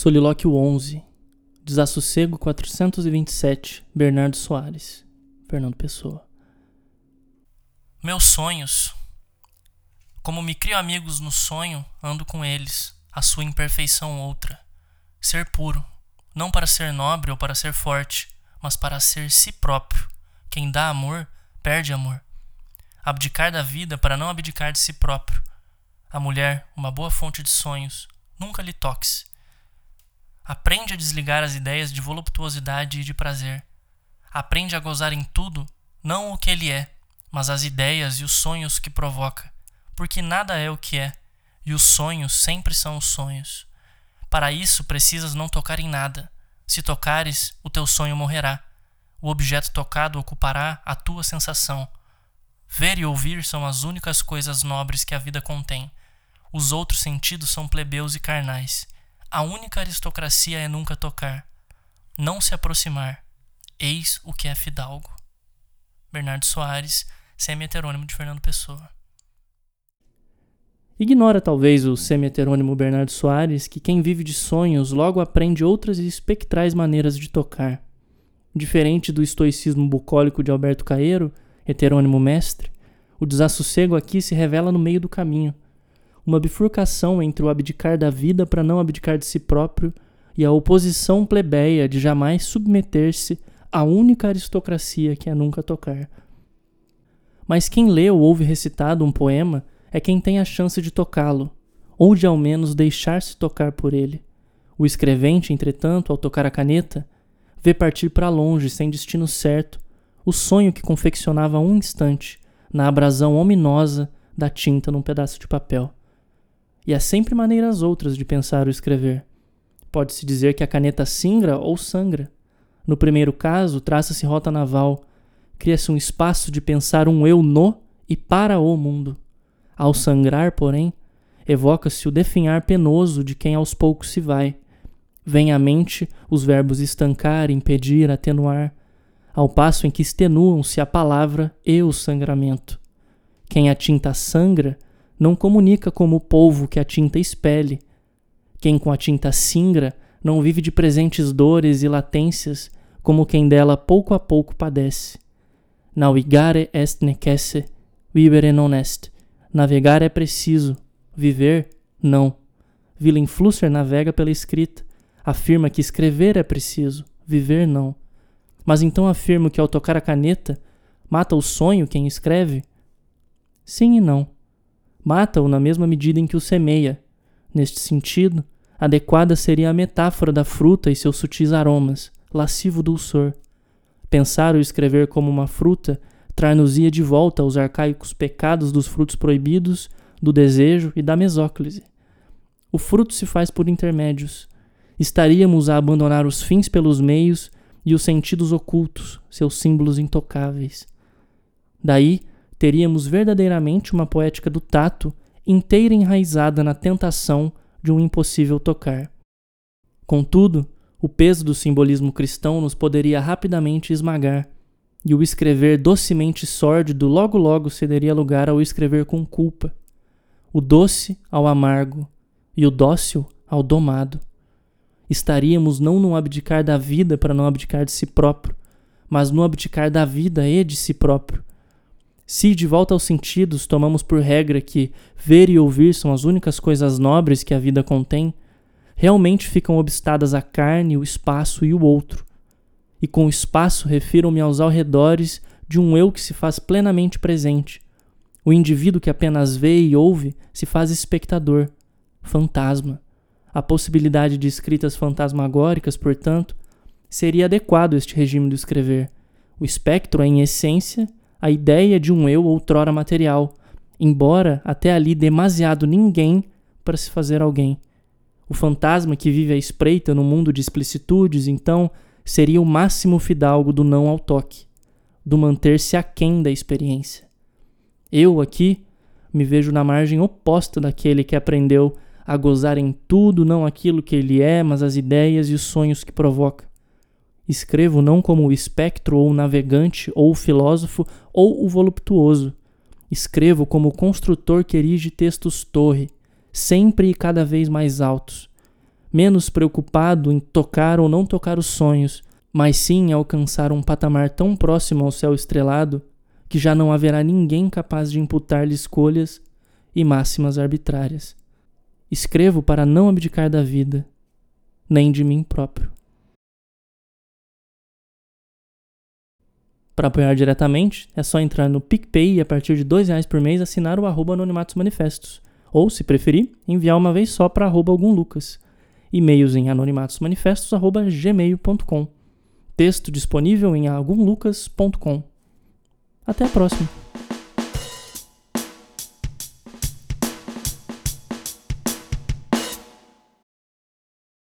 Solilóquio 11 Desassossego 427 Bernardo Soares Fernando Pessoa Meus sonhos Como me crio amigos no sonho, ando com eles, a sua imperfeição outra. Ser puro, não para ser nobre ou para ser forte, mas para ser si próprio. Quem dá amor, perde amor. Abdicar da vida para não abdicar de si próprio. A mulher, uma boa fonte de sonhos, nunca lhe toque Aprende a desligar as ideias de voluptuosidade e de prazer. Aprende a gozar em tudo, não o que ele é, mas as ideias e os sonhos que provoca, porque nada é o que é, e os sonhos sempre são os sonhos. Para isso precisas não tocar em nada. Se tocares, o teu sonho morrerá. O objeto tocado ocupará a tua sensação. Ver e ouvir são as únicas coisas nobres que a vida contém. Os outros sentidos são plebeus e carnais. A única aristocracia é nunca tocar, não se aproximar. Eis o que é fidalgo. Bernardo Soares, semi-heterônimo de Fernando Pessoa. Ignora talvez o semi-heterônimo Bernardo Soares que quem vive de sonhos logo aprende outras espectrais maneiras de tocar. Diferente do estoicismo bucólico de Alberto Caeiro, heterônimo mestre, o desassossego aqui se revela no meio do caminho – uma bifurcação entre o abdicar da vida para não abdicar de si próprio e a oposição plebeia de jamais submeter-se à única aristocracia que é nunca tocar. Mas quem lê ou ouve recitado um poema é quem tem a chance de tocá-lo, ou de ao menos deixar-se tocar por ele. O escrevente, entretanto, ao tocar a caneta, vê partir para longe, sem destino certo, o sonho que confeccionava um instante na abrasão ominosa da tinta num pedaço de papel. E há sempre maneiras outras de pensar ou escrever. Pode-se dizer que a caneta singra ou sangra. No primeiro caso, traça-se rota naval, cria-se um espaço de pensar um eu no e para o mundo. Ao sangrar, porém, evoca-se o definhar penoso de quem aos poucos se vai. Vem à mente os verbos estancar, impedir, atenuar, ao passo em que extenuam-se a palavra e o sangramento. Quem a tinta sangra não comunica como o polvo que a tinta expele. Quem com a tinta singra não vive de presentes dores e latências, como quem dela pouco a pouco padece. Navigare est necesse, vivere non est. Navegar é preciso, viver, não. Willem Flusser navega pela escrita, afirma que escrever é preciso, viver não. Mas então afirmo que ao tocar a caneta, mata o sonho quem escreve? Sim e não mata-o na mesma medida em que o semeia. Neste sentido, adequada seria a metáfora da fruta e seus sutis aromas, lascivo dulçor. Pensar ou escrever como uma fruta trar-nos-ia de volta aos arcaicos pecados dos frutos proibidos, do desejo e da mesóclise. O fruto se faz por intermédios. Estaríamos a abandonar os fins pelos meios e os sentidos ocultos, seus símbolos intocáveis. Daí teríamos verdadeiramente uma poética do tato inteira enraizada na tentação de um impossível tocar. Contudo, o peso do simbolismo cristão nos poderia rapidamente esmagar, e o escrever docemente sórdido logo logo cederia lugar ao escrever com culpa, o doce ao amargo e o dócil ao domado. Estaríamos não no abdicar da vida para não abdicar de si próprio, mas no abdicar da vida e de si próprio, se, de volta aos sentidos, tomamos por regra que ver e ouvir são as únicas coisas nobres que a vida contém, realmente ficam obstadas a carne, o espaço e o outro. E com o espaço refiro-me aos alredores de um eu que se faz plenamente presente. O indivíduo que apenas vê e ouve se faz espectador, fantasma. A possibilidade de escritas fantasmagóricas, portanto, seria adequado este regime do escrever. O espectro é, em essência, a ideia de um eu outrora material, embora até ali demasiado ninguém para se fazer alguém. O fantasma que vive à espreita no mundo de explicitudes, então, seria o máximo fidalgo do não ao toque, do manter-se aquém da experiência. Eu, aqui, me vejo na margem oposta daquele que aprendeu a gozar em tudo não aquilo que ele é, mas as ideias e os sonhos que provoca. Escrevo não como espectro ou navegante ou filósofo ou o voluptuoso. Escrevo como o construtor que erige textos torre, sempre e cada vez mais altos. menos preocupado em tocar ou não tocar os sonhos, mas sim em alcançar um patamar tão próximo ao céu estrelado que já não haverá ninguém capaz de imputar-lhe escolhas e máximas arbitrárias. Escrevo para não abdicar da vida, nem de mim próprio. Para apoiar diretamente, é só entrar no PicPay e a partir de R$ reais por mês assinar o arroba Anonimatos Manifestos. Ou, se preferir, enviar uma vez só para arroba algum Lucas. E-mails em anonimatosmanifestos.gmail.com. Texto disponível em algumlucas.com. Até a próxima!